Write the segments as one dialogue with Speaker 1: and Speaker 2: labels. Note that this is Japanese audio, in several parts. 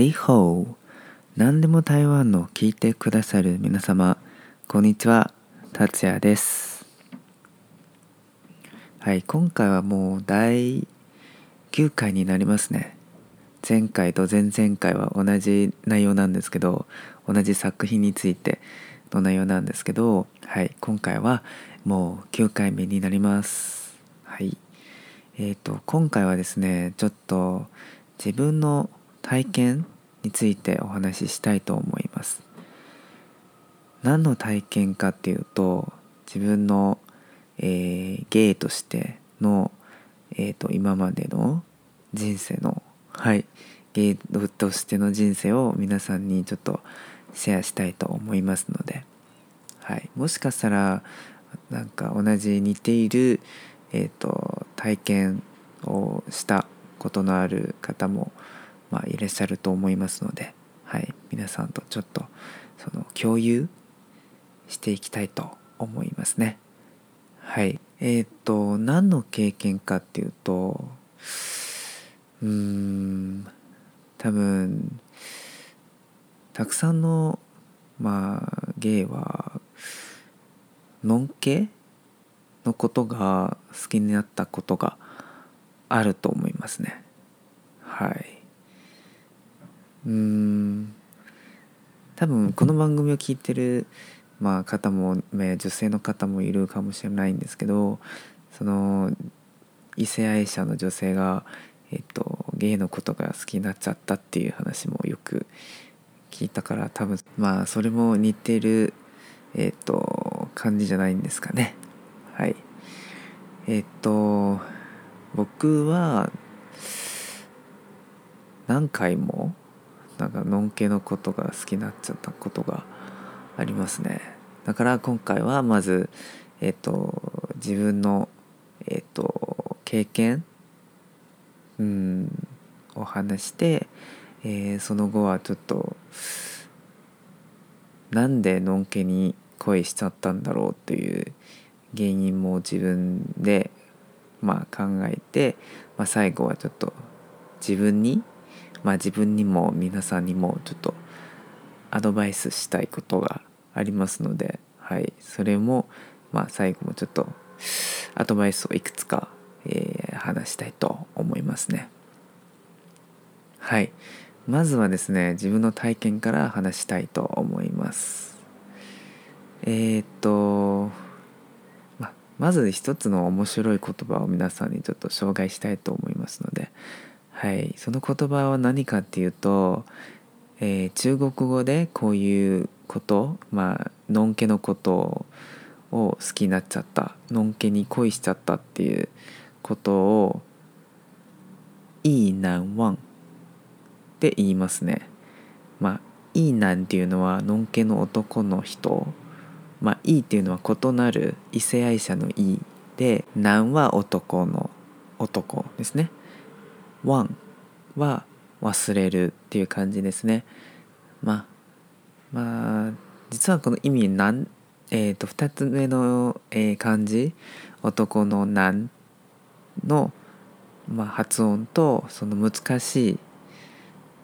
Speaker 1: リホー。何でも台湾の聞いてくださる皆様こんにちは。達也です。はい今回はもう第9回になりますね。前回と前々回は同じ内容なんですけど同じ作品についての内容なんですけどはい今回はもう9回目になります。はいえっ、ー、と今回はですねちょっと自分の体験についてお話ししたいと思います。何の体験かっていうと自分の、えー、ゲイとしての、えーと、今までの人生のはいゲイとしての人生を皆さんにちょっとシェアしたいと思いますので、はい、もしかしたらなんか同じ似ている、えーと体験をしたことのある方もまあ、いらっしゃると思いますので、はい、皆さんとちょっとその共有していきたいと思いますね。はい。えっ、ー、と、何の経験かっていうと、うーん、多分、たくさんの、まあ、ゲイは、のんけのことが好きになったことがあると思いますね。はい。うん多分この番組を聞いてる、まあ、方も、女性の方もいるかもしれないんですけどその異性愛者の女性が、えっと、ゲイのことが好きになっちゃったっていう話もよく聞いたから多分まあそれも似てる、えっと、感じじゃないんですかね。はいえっと僕は何回もなんかのんけのことが好きになっちゃったことがありますね。だから今回はまずえっ、ー、と自分のえっ、ー、と経験うんを話して、えー、その後はちょっとなんでのんけに恋しちゃったんだろうという原因も自分でまあ考えて、まあ、最後はちょっと自分にまあ自分にも皆さんにもちょっとアドバイスしたいことがありますので、はい、それも、まあ、最後もちょっとアドバイスをいくつか、えー、話したいと思いますね。はい。まずはですね、自分の体験から話したいと思います。えー、っと、ままず一つの面白い言葉を皆さんにちょっと紹介したいと思いますので、はい、その言葉は何かっていうと、えー、中国語でこういうことまあのんけのことを好きになっちゃったのんけに恋しちゃったっていうことを「いいなんわん」って言いますね。まあ「いいなん」っていうのはのんけの男の人まあ「いい」っていうのは異なる異性愛者の「いい」で「なん」は男の男ですね。ワンは忘れるっていう感じですね。まあまあ実はこの意味なんえーと、2つ目の、えー、漢字男の「なん」の、まあ、発音とその難しい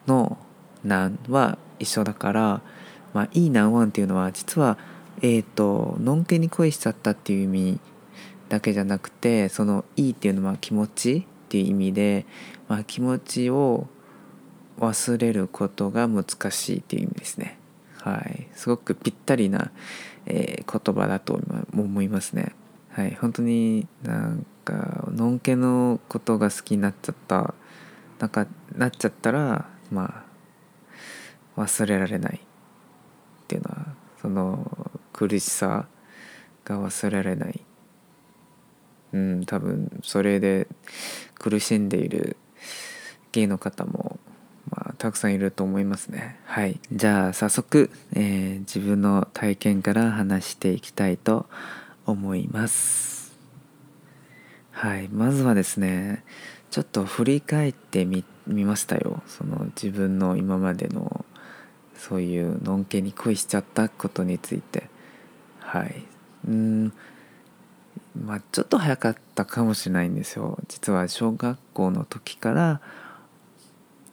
Speaker 1: の「なん」は一緒だから「まあ、いいなんワン」っていうのは実はえっ、ー、とのんけに恋しちゃったっていう意味だけじゃなくてその「いい」っていうのは気持ちっていう意味で、まあ、気持ちを忘れることが難しいっていう意味ですね。はい、すごくぴったりな、えー、言葉だと思いますね。はい、本当になんかのんけのことが好きになっちゃったなんかなっちゃったらまあ忘れられないっていうのはその苦しさが忘れられないうん多分それで苦しんでいるゲイの方も、まあ、たくさんいると思いますね。はい。じゃあ早速、えー、自分の体験から話していきたいと思います。はい。まずはですねちょっと振り返ってみましたよ。その自分の今までのそういうのんけに恋しちゃったことについて。はい。うん。まあちょっと早かったかもしれないんですよ。実は小学校の時から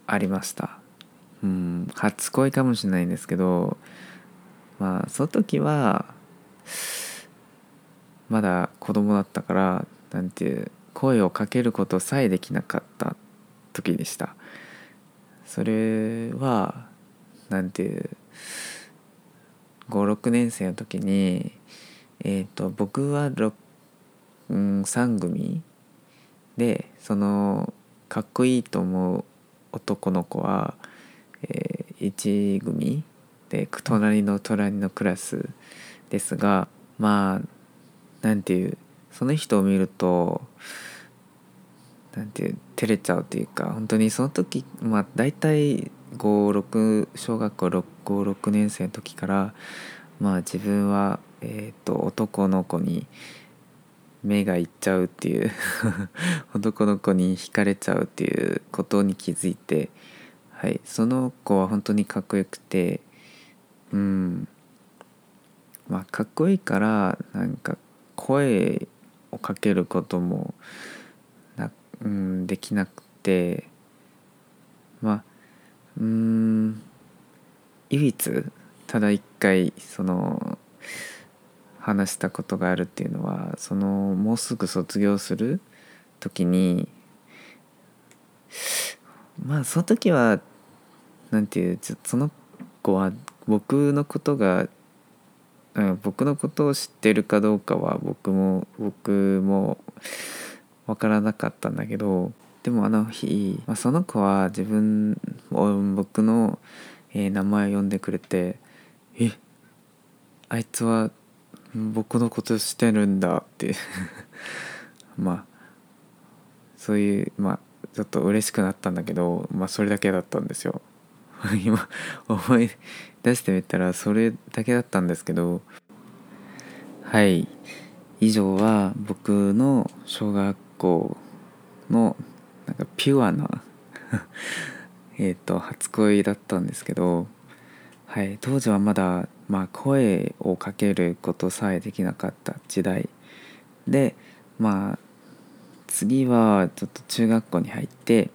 Speaker 1: ありました。うん初恋かもしれないんですけどまあその時はまだ子供だったからなんていう声をかけることさえできなかった時でした。それはなんていう56年生の時にえっ、ー、と僕は、うん、3組でそのかっこいいと思う男の子は、えー、1組で隣の隣のクラスですがまあなんていうその人を見るとなんていう照れちゃうというか本当にその時まあ大体56小学校56年生の時からまあ自分は、えーと、男の子に目がいっちゃうっていう 男の子に惹かれちゃうっていうことに気づいて、はい、その子は本当にかっこよくてうん。まあかっこいいからなんか声をかけることもな、うん、できなくてまあうん唯一ただ一回その話したことがあるっていうのはそのもうすぐ卒業する時にまあその時はなんていうその子は僕のことが僕のことを知ってるかどうかは僕も僕も分からなかったんだけどでもあの日、まあ、その子は自分僕の、えー、名前を呼んでくれて「えあいつは僕のことしてるんだ」って。まあそういうまあちょっと嬉しくなったんだけどまあそれだけだったんですよ。今思い出してみたらそれだけだったんですけどはい。以上は僕の小学校のなんかピュアな えっと初恋だったんですけど、はい、当時はまだ、まあ、声をかけることさえできなかった時代でまあ次はちょっと中学校に入って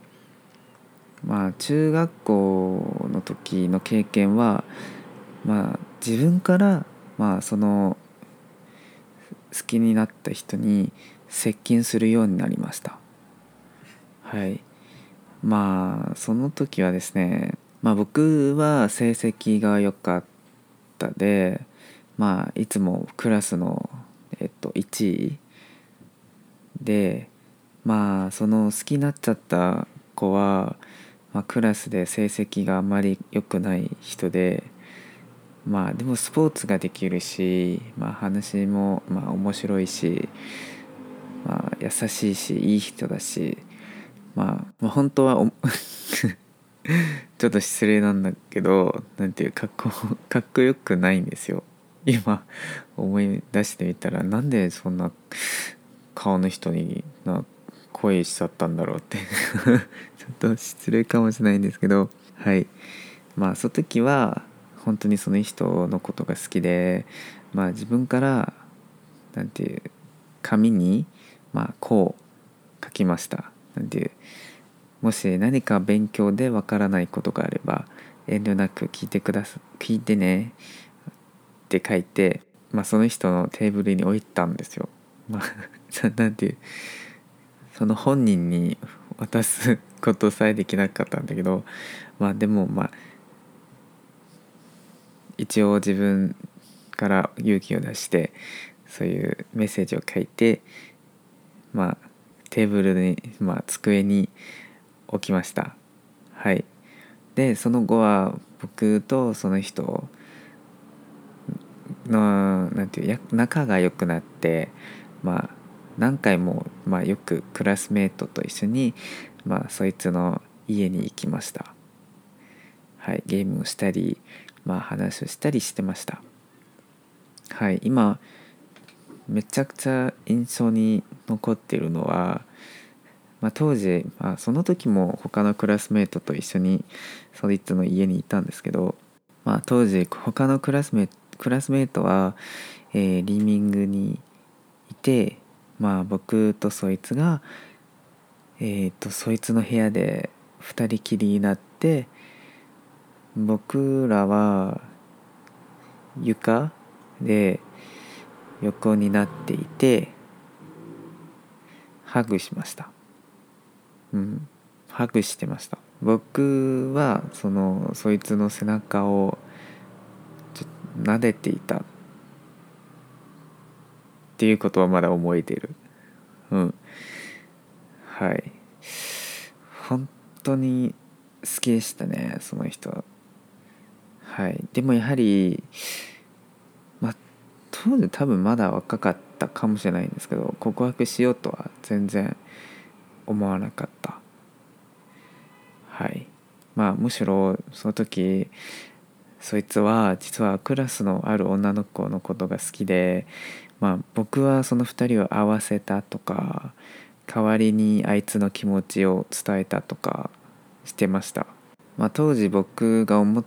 Speaker 1: まあ中学校の時の経験はまあ自分からまあその好きになった人に接近するようになりました。はい。まあその時はですねまあ僕は成績が良かったでまあいつもクラスのえっと1位でまあその好きになっちゃった子は、まあ、クラスで成績があまり良くない人でまあでもスポーツができるし、まあ、話もまあ面白いし、まあ、優しいしいい人だし、まあ、まあ本当は ちょっと失礼なんだけどなんていうかっこかっこよくないんですよ。今思い出してみたらなんでそんな顔の人にな恋しちゃったんだろうって。ちょっと失礼かもしれないんですけど。はい。まあその時は本当にその人のことが好きで、まあ、自分からなんていう紙に、まあ、こう書きました。なんていうもし何か勉強でわからないことがあれば遠慮なく聞いてくださ聞いてねって書いて、まあ、その人のテーブルに置いたんですよ。まあ、なんていうその本人に渡すことさえできなかったんだけどまあでもまあ一応自分から勇気を出してそういうメッセージを書いてまあテーブルに、まあ、机に置きました。はい。でその後は僕とその人のなんていう仲が良くなってまあ何回も、まあ、よくクラスメートと一緒に、まあ、そいつの家に行きました。はい。ゲームをしたりまあ、話をしたりしてました。はい。今めちゃくちゃ印象に残ってるのは、まあ、当時、まあ、その時も他のクラスメートと一緒にそいつの家にいたんですけど、まあ、当時他のクラスメートクラスメートは、えー、リーミングにいて、まあ、僕とそいつが、えーと、とそいつの部屋で2人きりになって僕らは床で横になっていてハグしました。うん。ハグしてました。僕はそのそいつの背中をちょ撫でていた。っていうことはまだ覚えてる。うん。はい。本当に好きでしたねその人は。い。でもやはりまあ当時多分まだ若かったかもしれないんですけど告白しようとは全然思わなかった。はい。まあむしろその時そいつは実はクラスのある女の子のことが好きでまあ僕はその2人を合わせたとか代わりにあいつの気持ちを伝えたとかしてました、まあ、当時僕が思っ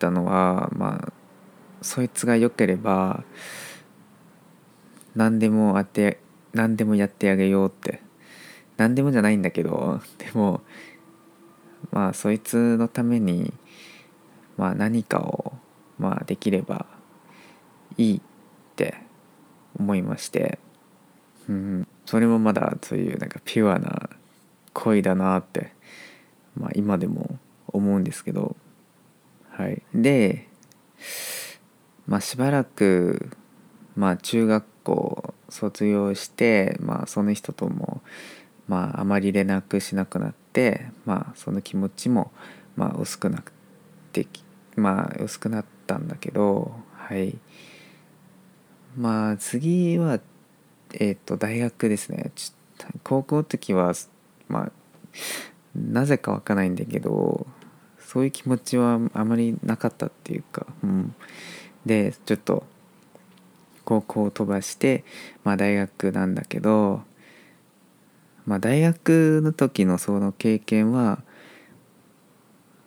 Speaker 1: たのはまあそいつが良ければ何でもあて何でもやってあげようって何でもじゃないんだけど でもまあそいつのためにまあ何かをまあできればいいって思いまして。うん。それもまだそういうなんかピュアな恋だなって、まあ、今でも思うんですけど。はい。でまあしばらくまあ中学校卒業してまあその人ともまああまり連絡しなくなってまあその気持ちもまあ薄くなってまあ薄くなったんだけどはい。まあ次はえっ、ー、と大学ですね。高校の時はまあなぜかわかんないんだけどそういう気持ちはあまりなかったっていうか、うん、でちょっと高校を飛ばして、まあ、大学なんだけど、まあ、大学の時のその経験は、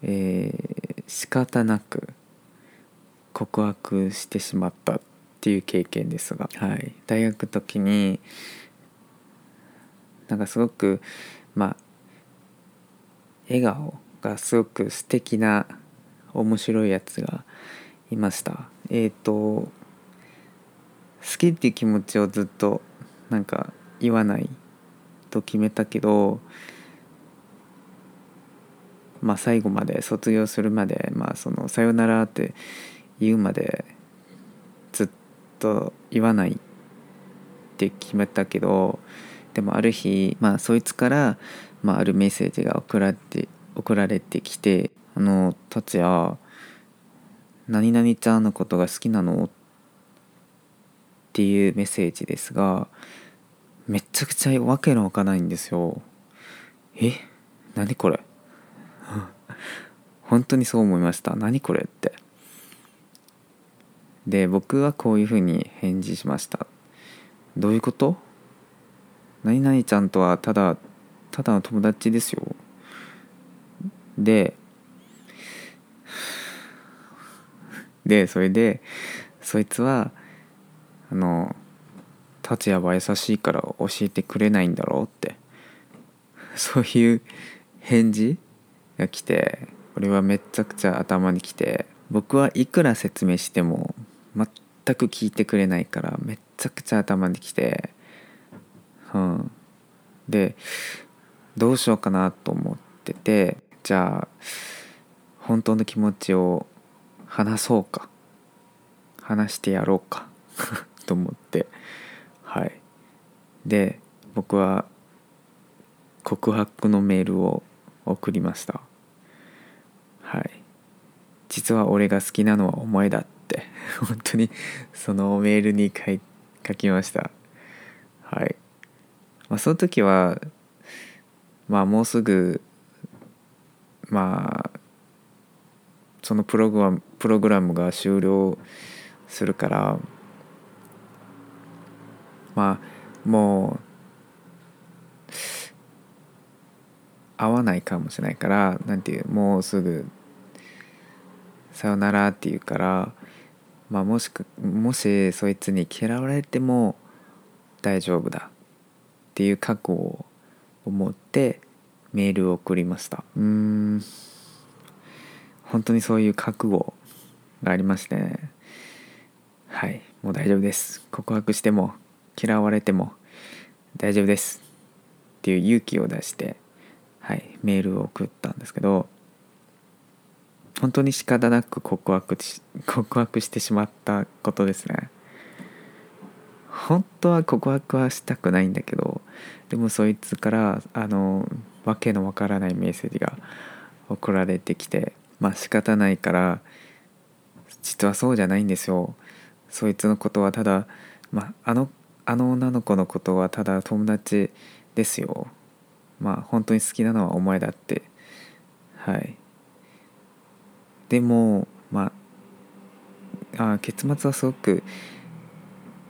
Speaker 1: えー、仕方なく告白してしまったっていう経験ですが、はい、大学の時になんかすごくまあ笑顔がすごく素敵な面白いやつがいました。えっ、ー、と好きっていう気持ちをずっとなんか言わないと決めたけどまあ最後まで卒業するまでまあその「さよなら」って言うまでずっと言わないって決めたけどでもある日、まあ、そいつから、まあ、あるメッセージが送られて送られてきて「あの達也何々ちゃんのことが好きなの?」っていうメッセージですがめちゃくちゃわけのわかないんですよ。え？何これ？本当にそう思いました。何これって。で僕はこういうふうに返事しました。どういうこと？何々ちゃんとはただただの友達ですよ。で でそれでそいつはあの達也は優しいから教えてくれないんだろうって。そういう返事が来て俺はめっちゃくちゃ頭にきて僕はいくら説明しても全く聞いてくれないからめっちゃくちゃ頭にきてうん。でどうしようかなと思っててじゃあ本当の気持ちを話そうか。話してやろうか。と思って。はい。で僕は告白のメールを送りました。はい。実は俺が好きなのはお前だって。本当にそのメールに書い書きました。はい、まあ、その時はまあもうすぐまあそのプログラムプログラムが終了するからまあもう合わないかもしれないからなんていうもうすぐさよならって言うからまあ、もしくもしそいつに嫌われても大丈夫だっていう覚悟を持ってメールを送りました。うん。本当にそういう覚悟がありましてはい。もう大丈夫です。告白しても。嫌われても大丈夫です。っていう勇気を出してはいメールを送ったんですけど本当に仕方なく告白し 告白してしまったことですね。本当は告白はしたくないんだけどでもそいつからあのわけのわからないメッセージが送られてきてまあ仕方ないから実はそうじゃないんですよ。そいつのことはただ、まあ、あのあの女の子のことはただ友達ですよ。まあ本当に好きなのはお前だって。はい。でもまああ結末はすごく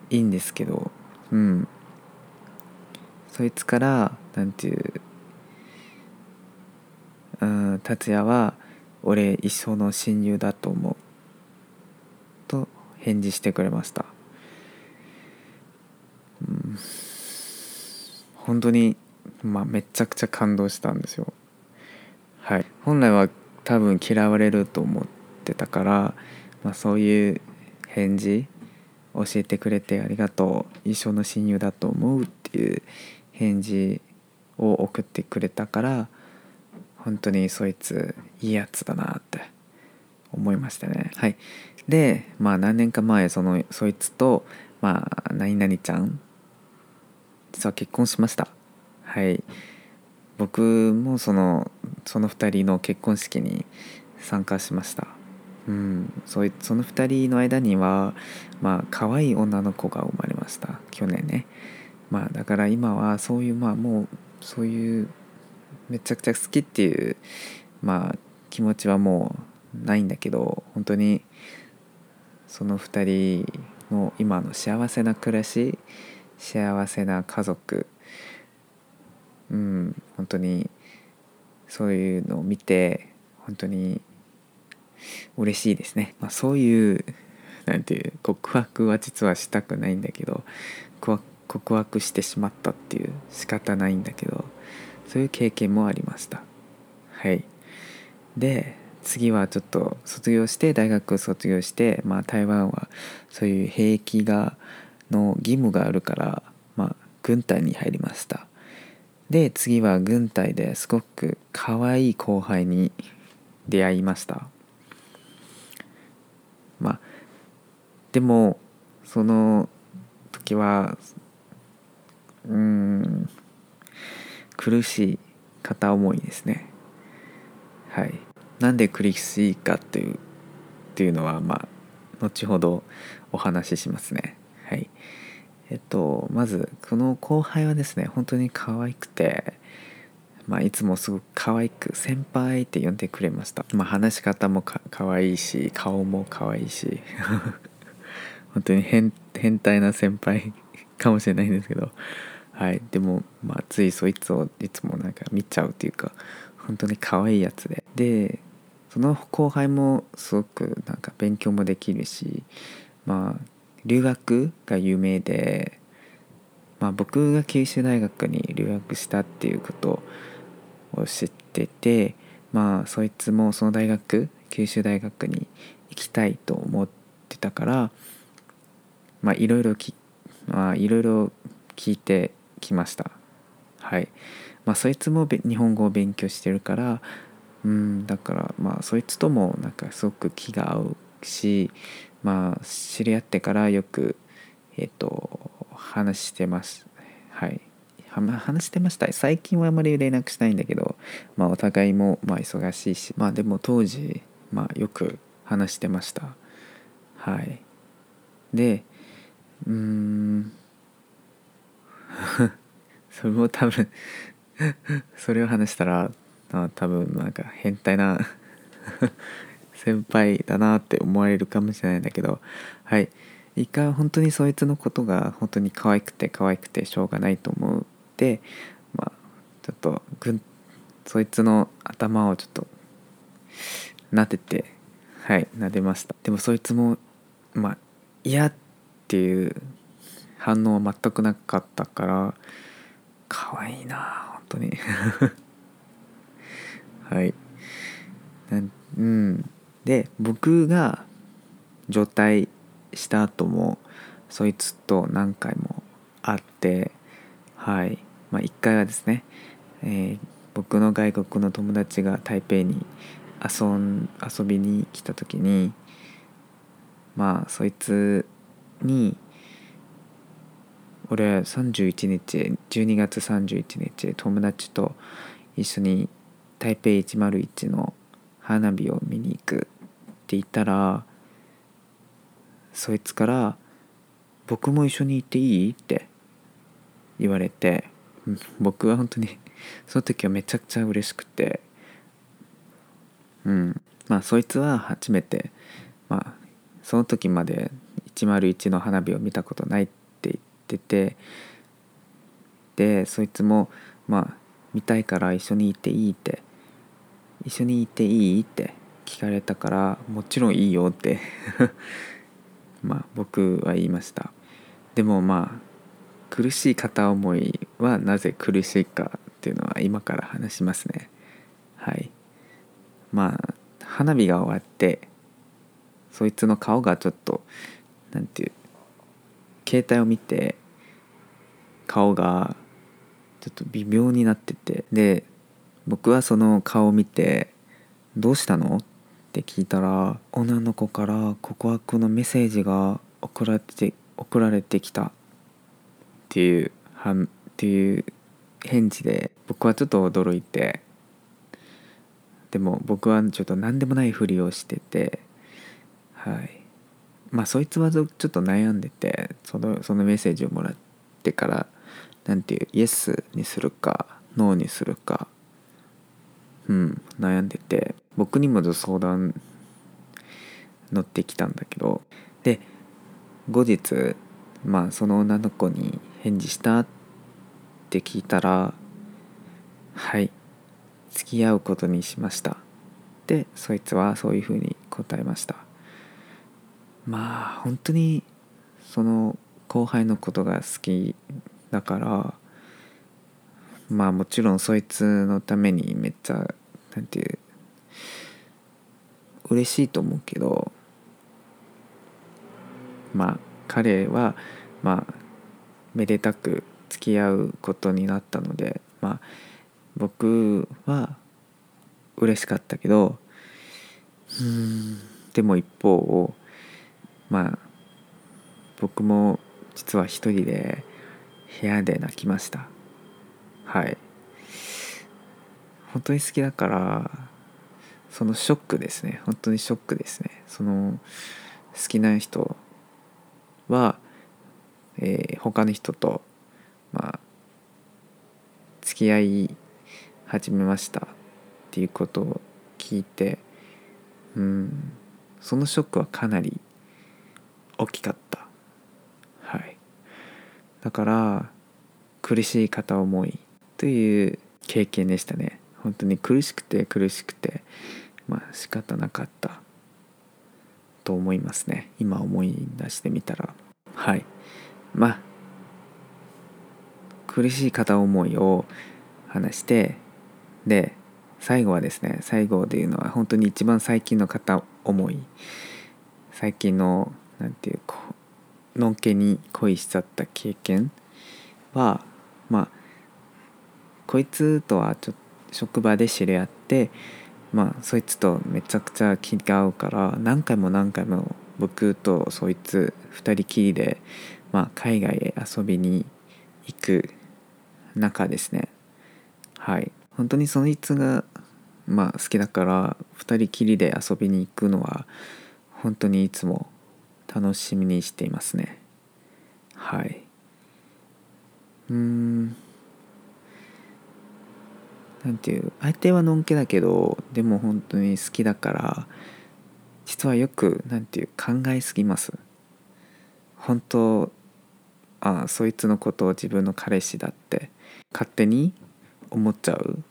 Speaker 1: いいんですけど。うん。そいつからなんていううん達也は俺一生の親友だと思う。と返事してくれました、うん、本当にまあめちゃくちゃ感動したんですよ。はい。本来は多分嫌われると思ってたから、まあ、そういう返事教えてくれてありがとう。一生の親友だと思うっていう返事を送ってくれたから本当にそいついいやつだなって思いましたね。はい。でまあ何年か前そのそいつとまあ何々ちゃん。実は結婚しました。はい。僕もそのその2人の結婚式に参加しました。うん。そいその2人の間にはまあ可愛い女の子が生まれました。去年ね。まあだから今はそういうまあもうそういうめちゃくちゃ好きっていうまあ気持ちはもうないんだけど本当にその2人の今の幸せな暮らし幸せな家族。うん本当にそういうのを見て本当に嬉しいですね、まあ、そういうなんていう告白は実はしたくないんだけど告白してしまったっていう仕方ないんだけどそういう経験もありました。はい。で次はちょっと卒業して大学卒業して、まあ、台湾はそういう兵役がの義務があるから、まあ、軍隊に入りました。で次は軍隊ですごく可愛い後輩に出会いました。まあでもその時はうん苦しい片思いですね。はい。なんで苦しいかというっていうのはまあ後ほどお話ししますね。はい。えっとまずこの後輩はですね本当に可愛くてまあ、いつもすごく可愛く先輩って呼んでくれました、まあ、話し方もか可愛いし顔も可愛いし。本当に変変態な先輩 かもしれないんですけど。はい。でもまあついそいつをいつもなんか見ちゃうっていうか本当に可愛いやつで。でその後輩もすごくなんか勉強もできるしまあ留学が有名で、まあ、僕が九州大学に留学したっていうことを知っててまあそいつもその大学九州大学に行きたいと思ってたからまあいろいろきまあいろいろ聞いてきました。はい。まあそいつも日本語を勉強してるからうんだからまあそいつともなんかすごく気が合うしまあ知り合ってからよくえっ、と話してます。はい。話してました。最近はあまり連絡しないんだけど、まあ、お互いもまあ忙しいしまあでも当時、まあ、よく話してました。はい。でうん。それも多分 それを話したらあ多分なんか変態な 先輩だなって思われるかもしれないんだけどはい。一回本当にそいつのことが本当に可愛くて可愛くてしょうがないと思ってまあちょっとぐんそいつの頭をちょっと撫でてはい撫でました。でもそいつもまあ嫌っていう反応は全くなかったから可愛いな本当に。はい。なんうん。で僕が除隊した後もそいつと何回も会ってはい。まあ1回はですね、えー、僕の外国の友達が台北に遊ん遊びに来た時にまあそいつに俺31日12月31日友達と一緒に台北101の花火を見に行くって言ったらそいつから「僕も一緒に行っていい?」って言われて僕は本当にその時はめちゃくちゃ嬉しくてうんまあそいつは初めてまあその時まで101の花火を見たことないって言っててでそいつもまあ見たいから一緒に行っていいって一緒に行っていい？って聞かれたからもちろんいいよって。まあ僕は言いました。でもまあ苦しい片思いはなぜ苦しいかっていうのは今から話しますね。はい。まあ花火が終わってそいつの顔がちょっと何て言う携帯を見て顔がちょっと微妙になっててで僕はその顔を見て「どうしたの?」って聞いたら女の子から告白のメッセージが送られて送られてきたっていうはんっていう返事で僕はちょっと驚いてでも僕はちょっと何でもないふりをしててはいまあそいつはちょっと悩んでてそのそのメッセージをもらってから何ていうイエスにするかノーにするかうん悩んでて僕にも相談乗ってきたんだけどで後日まあその女の子に返事したって聞いたらはい付き合うことにしました。でそいつはそういうふうに答えました。まあ本当にその後輩のことが好きだからまあもちろんそいつのためにめっちゃなんていう嬉しいと思うけどまあ彼はまあめでたく付き合うことになったのでまあ僕は嬉しかったけどうんでも一方まあ僕も実は一人で部屋で泣きました。はい。本当に好きだからそのショックですね。本当にショックですね。その好きな人は、えー、他の人とまあ付き合い始めました。っていうことを聞いてうん。そのショックはかなり大きかった。はい。だから苦しい片思いという経験でしたね。本当に苦しくて苦しくてまあ仕方なかったと思いますね。今思い出してみたら。はい。まあ苦しい片思いを話してで最後はですね最後でいうのは本当に一番最近の片思い。最近の何て言うかのんけに恋しちゃった経験はこいつとはちょ職場で知り合ってまあそいつとめちゃくちゃ気が合うから何回も何回も僕とそいつ2人きりで、まあ、海外へ遊びに行く中ですね。はい。本当にそいつがまあ好きだから2人きりで遊びに行くのは本当にいつも楽しみにしていますね。はい。うん。なんていう相手はのんけだけどでも本当に好きだから実はよくなんていう考えすぎます。本当あそいつのことを自分の彼氏だって勝手に思っちゃう。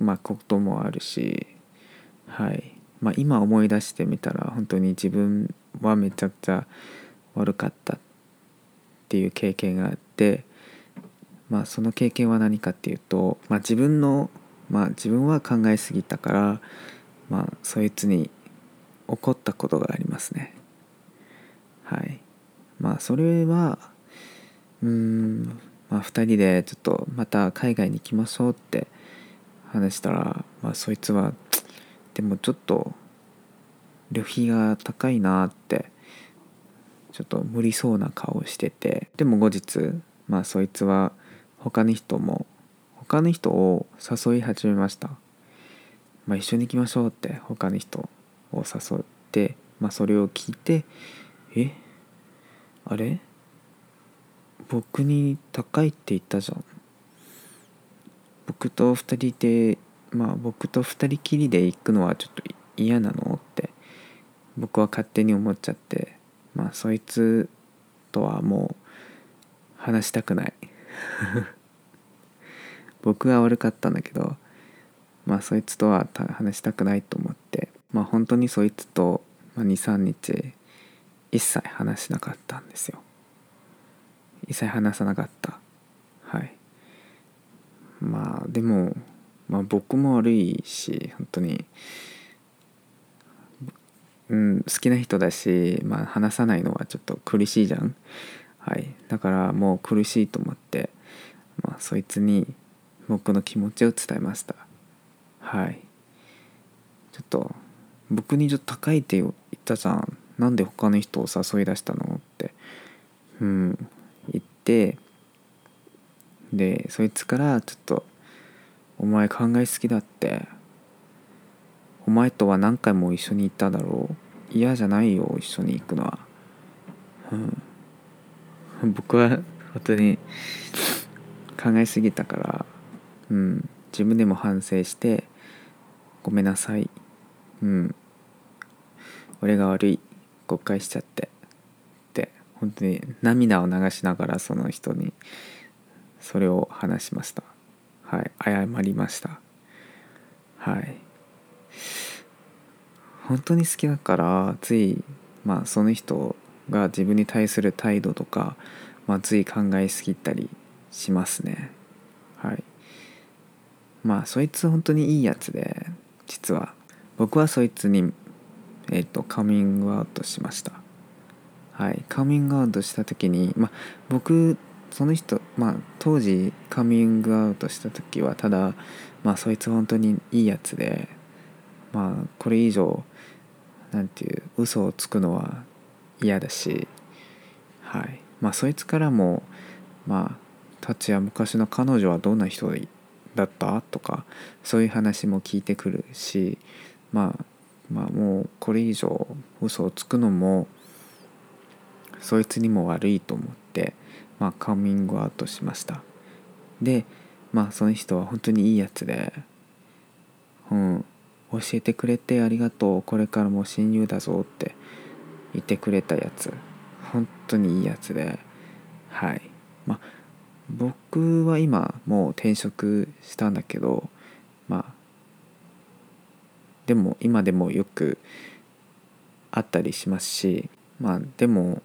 Speaker 1: まあこともあるしはい。まあ今思い出してみたら本当に自分はめちゃくちゃ悪かったっていう経験があってまあその経験は何かっていうと、まあ、自分のまあ自分は考えすぎたからまあそいつに怒ったことがありますね。はい。まあそれはうんまあ2人でちょっとまた海外に行きましょうって話したらまあそいつはでもちょっと旅費が高いなってちょっと無理そうな顔をしててでも後日まあそいつは他の人も他の人を誘い始めました、まあ、一緒に行きましょうって他の人を誘って、まあ、それを聞いてえ？あれ？僕に高いって言ったじゃん。僕と2人でまあ僕と2人きりで行くのはちょっと嫌なのって僕は勝手に思っちゃってまあそいつとはもう話したくない。僕は悪かったんだけどまあそいつとは話したくないと思ってまあ本当にそいつと23日一切話しなかったんですよ。一切話さなかった。はい。まあでも、まあ、僕も悪いし本当にうん好きな人だし、まあ、話さないのはちょっと苦しいじゃん。はい。だからもう苦しいと思って、まあ、そいつに僕の気持ちを伝えました。はい。ちょっと僕にちょっと高いって言ったじゃん。なんで他の人を誘い出したのって。うん。言ってでそいつからちょっと「お前考えすぎだって。お前とは何回も一緒に行っただろう。嫌じゃないよ一緒に行くのは」うん、僕は本当に考えすぎたからうん自分でも反省してごめんなさい。うん俺が悪い誤解しちゃってって本当に涙を流しながらその人にそれを話しました。はい謝りました。はい。本当に好きだからついまあその人が自分に対する態度とか、まあ、つい考えすぎたりしますね。はい。まあそいつ本当にいいやつで実は。僕はそいつにえっ、ー、とカミングアウトしました。はい。カミングアウトした時にまあ僕その人まあ当時カミングアウトした時はただまあそいつ本当にいいやつでまあこれ以上なんていう嘘をつくのは嫌だしはい。まあそいつからもまあ達也昔の彼女はどんな人だった？とかそういう話も聞いてくるし、まあ、まあもうこれ以上嘘をつくのもそいつにも悪いと思って、まあ、カミングアウトしました。でまあその人は本当にいいやつでうん教えてくれてありがとう。これからも親友だぞって言ってくれたやつ。本当にいいやつで。はい。まあ僕は今もう転職したんだけどまあでも今でもよく会ったりしますしまあでも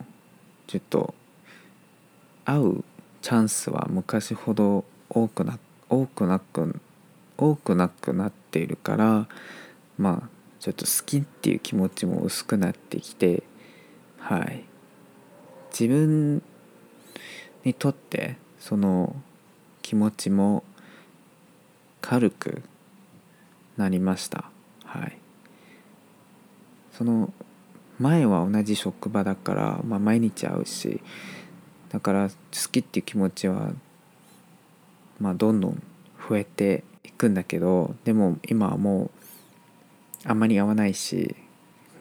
Speaker 1: ちょっと会うチャンスは昔ほど多くな多くなく多くなくなっているからまあちょっと好きっていう気持ちも薄くなってきてはい。自分にとってその気持ちも軽くなりました。はい。その前は同じ職場だから、まあ、毎日会うしだから好きっていう気持ちはまあどんどん増えていくんだけどでも今はもうあんまり会わないし、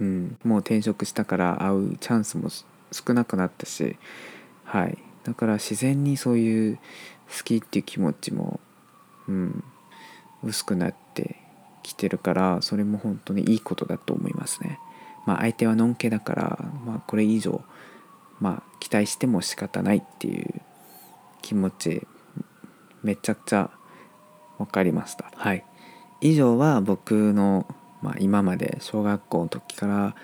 Speaker 1: うん、もう転職したから会うチャンスも少なくなったしはいだから自然にそういう好きっていう気持ちも、うん、薄くなってきてるからそれも本当にいいことだと思いますね。まあ、相手はのんけだから、まあ、これ以上、まあ、期待しても仕方ないっていう気持ちめちゃくちゃ分かりました。はい、以上は僕の、まあ、今まで小学校の時から、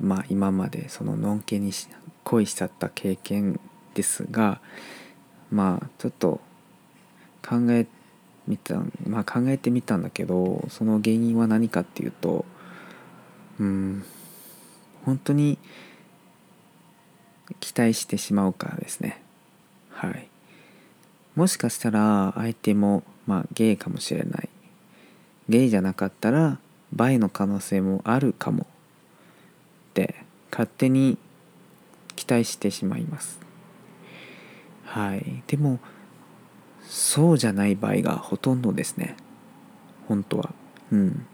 Speaker 1: まあ、今までそののんけに恋しちゃった経験ですがまあちょっと考えみたまあ考えてみたんだけどその原因は何かっていうとうん本当に期待してしまうからですね。はい。もしかしたら相手もまあゲイかもしれない。ゲイじゃなかったらバイの可能性もあるかもって勝手に期待してしまいます。はい。でもそうじゃない場合がほとんどですね。本当は。うん。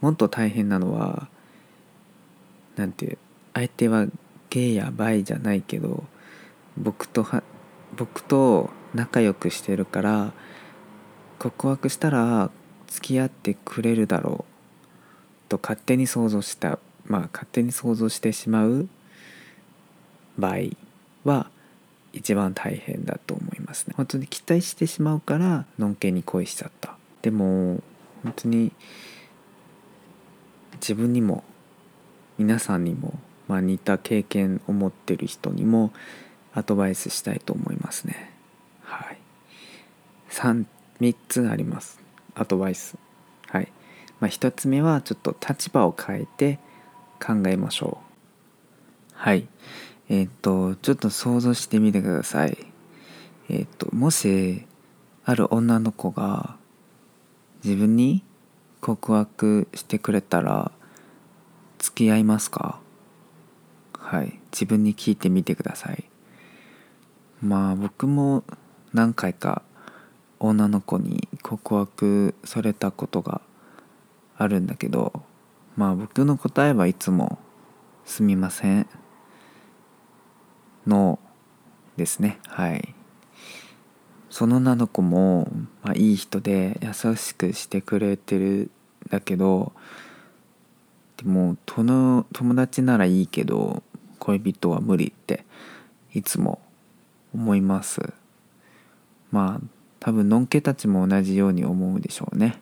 Speaker 1: もっと大変なのはなんていう相手はゲイやバイじゃないけど僕とは僕と仲良くしてるから告白したら付き合ってくれるだろうと勝手に想像したまあ勝手に想像してしまう場合は一番大変だと思いますね。本当に期待してしまうからのんけに恋しちゃった。でも本当に自分にも皆さんにも、まあ、似た経験を持ってる人にもアドバイスしたいと思いますね。はい。3, 3つあります。アドバイス。はい、まあ、1つ目はちょっと立場を変えて考えましょう。はい。えっ、とちょっと想像してみてください。えっ、ともしある女の子が自分に告白してくれたら付き合いますか？はい。自分に聞いてみてください。まあ僕も何回か女の子に告白されたことがあるんだけどまあ僕の答えはいつも「すみません」のですね。はい。その女の子も、まあ、いい人で優しくしてくれてるだけどでもとの友達ならいいけど恋人は無理っていつも思います。まあ多分のんけたちも同じように思うでしょうね。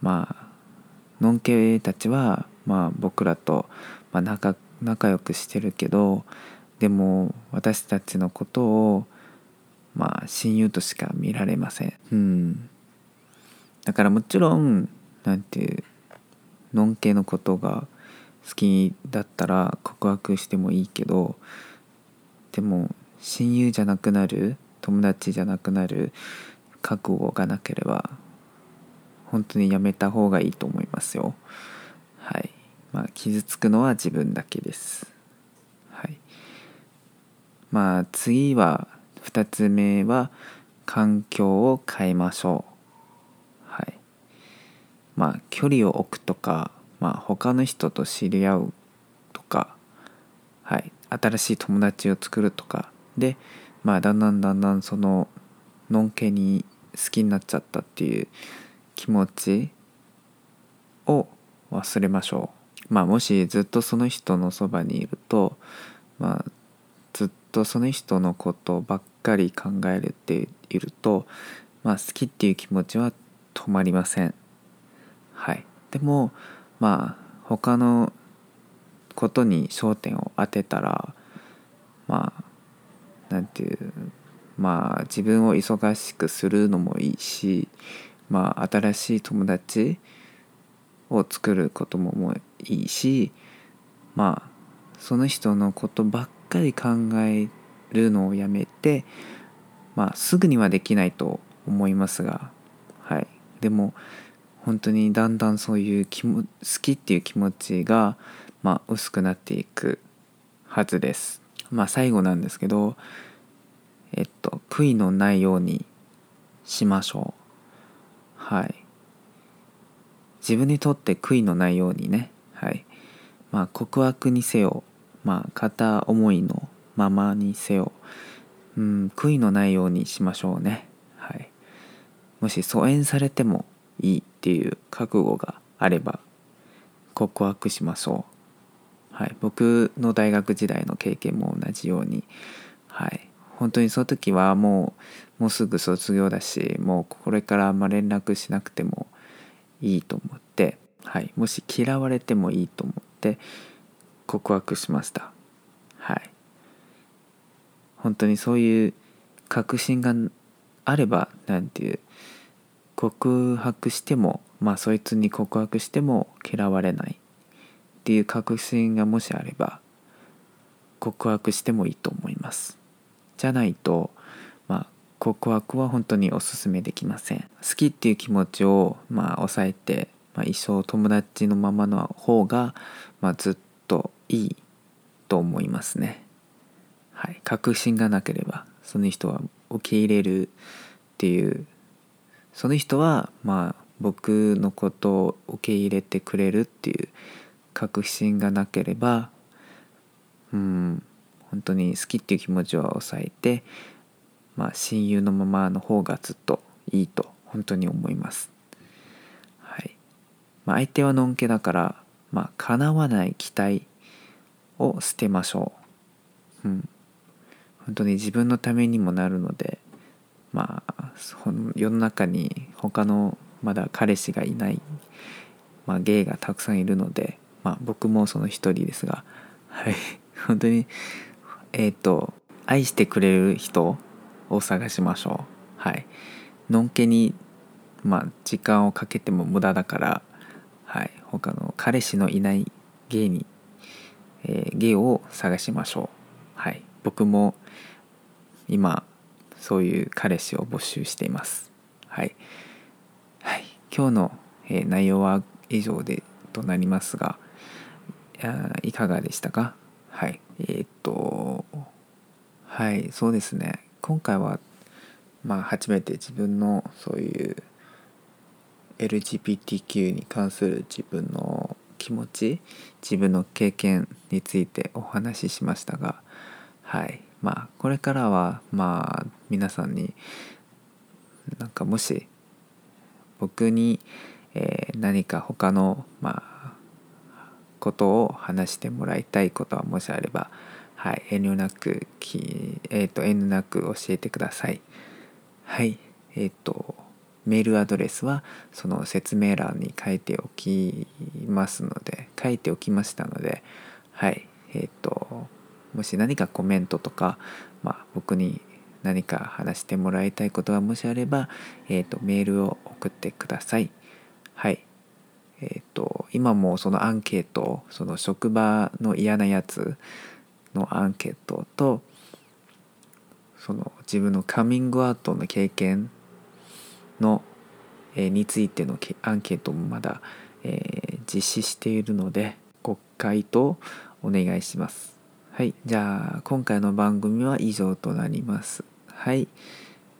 Speaker 1: まあのんけたちはまあ僕らと、まあ、仲仲良くしてるけどでも私たちのことをまあ親友としか見られません。うん。だからもちろんなんていうのんけのことが好きだったら告白してもいいけどでも親友じゃなくなる友達じゃなくなる覚悟がなければ本当にやめた方がいいと思いますよ。はい。まあ傷つくのは自分だけです。はい。まあ次は2つ目は環境を変えましょう。はい。まあ距離を置くとか、まあ、他の人と知り合うとかはい。新しい友達を作るとか。でまあだんだんだんだんそののんけに好きになっちゃったっていう気持ちを忘れましょうまあもしずっとその人のそばにいるとまあずっとその人のことばっかり考えるっていると、まあ、好きっていう気持ちは止まりません。はい、でもまあ他のことに焦点を当てたらまあなんていうまあ自分を忙しくするのもいいしまあ新しい友達を作ることももいいしまあその人のことばっかり考えるのをやめてまあすぐにはできないと思いますがはい。でも本当にだんだんそういう気も好きっていう気持ちが、まあ、薄くなっていくはずです。まあ最後なんですけどえっと悔いのないようにしましょう。はい。自分にとって悔いのないようにね。はい。まあ告白にせよまあ片思いのままにせよ、うん、悔いのないようにしましょうね。はい、もし疎遠されてもいいっていう覚悟があれば告白しましょう。はい、僕の大学時代の経験も同じように、はい、本当にその時はもうもうすぐ卒業だしもうこれからあんま連絡しなくてもいいと思って、はい、もし嫌われてもいいと思って告白しました。はい。本当にそういう確信があればなんていう告白してもまあそいつに告白しても嫌われない。っていう確信がもしあれば告白してもいいと思います。じゃないとまあ告白は本当におすすめできません。好きっていう気持ちをまあ抑えて、まあ、一生友達のままの方が、まあ、ずっといいと思いますね。はい。確信がなければその人は受け入れるっていう。その人はまあ僕のことを受け入れてくれるっていう確信がなければうん本当に好きっていう気持ちは抑えて、まあ、親友のままの方がずっといいと本当に思います。はいまあ、相手はのんけだから、まあ、叶わない期待を捨てましょう。うん、本当に自分のためにもなるのでまあその世の中に他のまだ彼氏がいない、まあ、ゲイがたくさんいるので、まあ、僕もその一人ですがはい。本当にえっ、ー、と愛してくれる人を探しましょう。はい。のんけにまあ時間をかけても無駄だからはい。他の彼氏のいないゲイに、えー、ゲイを探しましょう。はい。僕も今そういう彼氏を募集しています。はい、はい、今日の、えー、内容は以上でとなりますがいかがでしたか？はい。えー、っとはいそうですね。今回はまあ初めて自分のそういう LGBTQ に関する自分の気持ち自分の経験についてお話ししましたがはい。まあこれからはまあ皆さんになんかもし僕に、えー、何か他のまあことを話してもらいたいことはもしあれば、はい、遠慮なくき、えーと、遠慮なく教えてください。はいえっ、ー、とメールアドレスはその説明欄に書いておきますので書いておきましたのではいえっ、ー、ともし何かコメントとか、まあ、僕に何か話してもらいたいことがもしあれば、えーと、メールを送ってください。はい。えっ、ー、と今もそのアンケートその職場の嫌なやつのアンケートとその自分のカミングアウトの経験の、えー、についてのアンケートもまだ、えー、実施しているのでご回答お願いします。はい。じゃあ、今回の番組は以上となります。はい。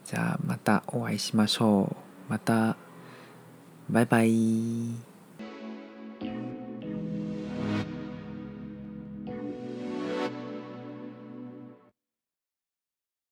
Speaker 1: じゃあ、またお会いしましょう。また、バイバイ。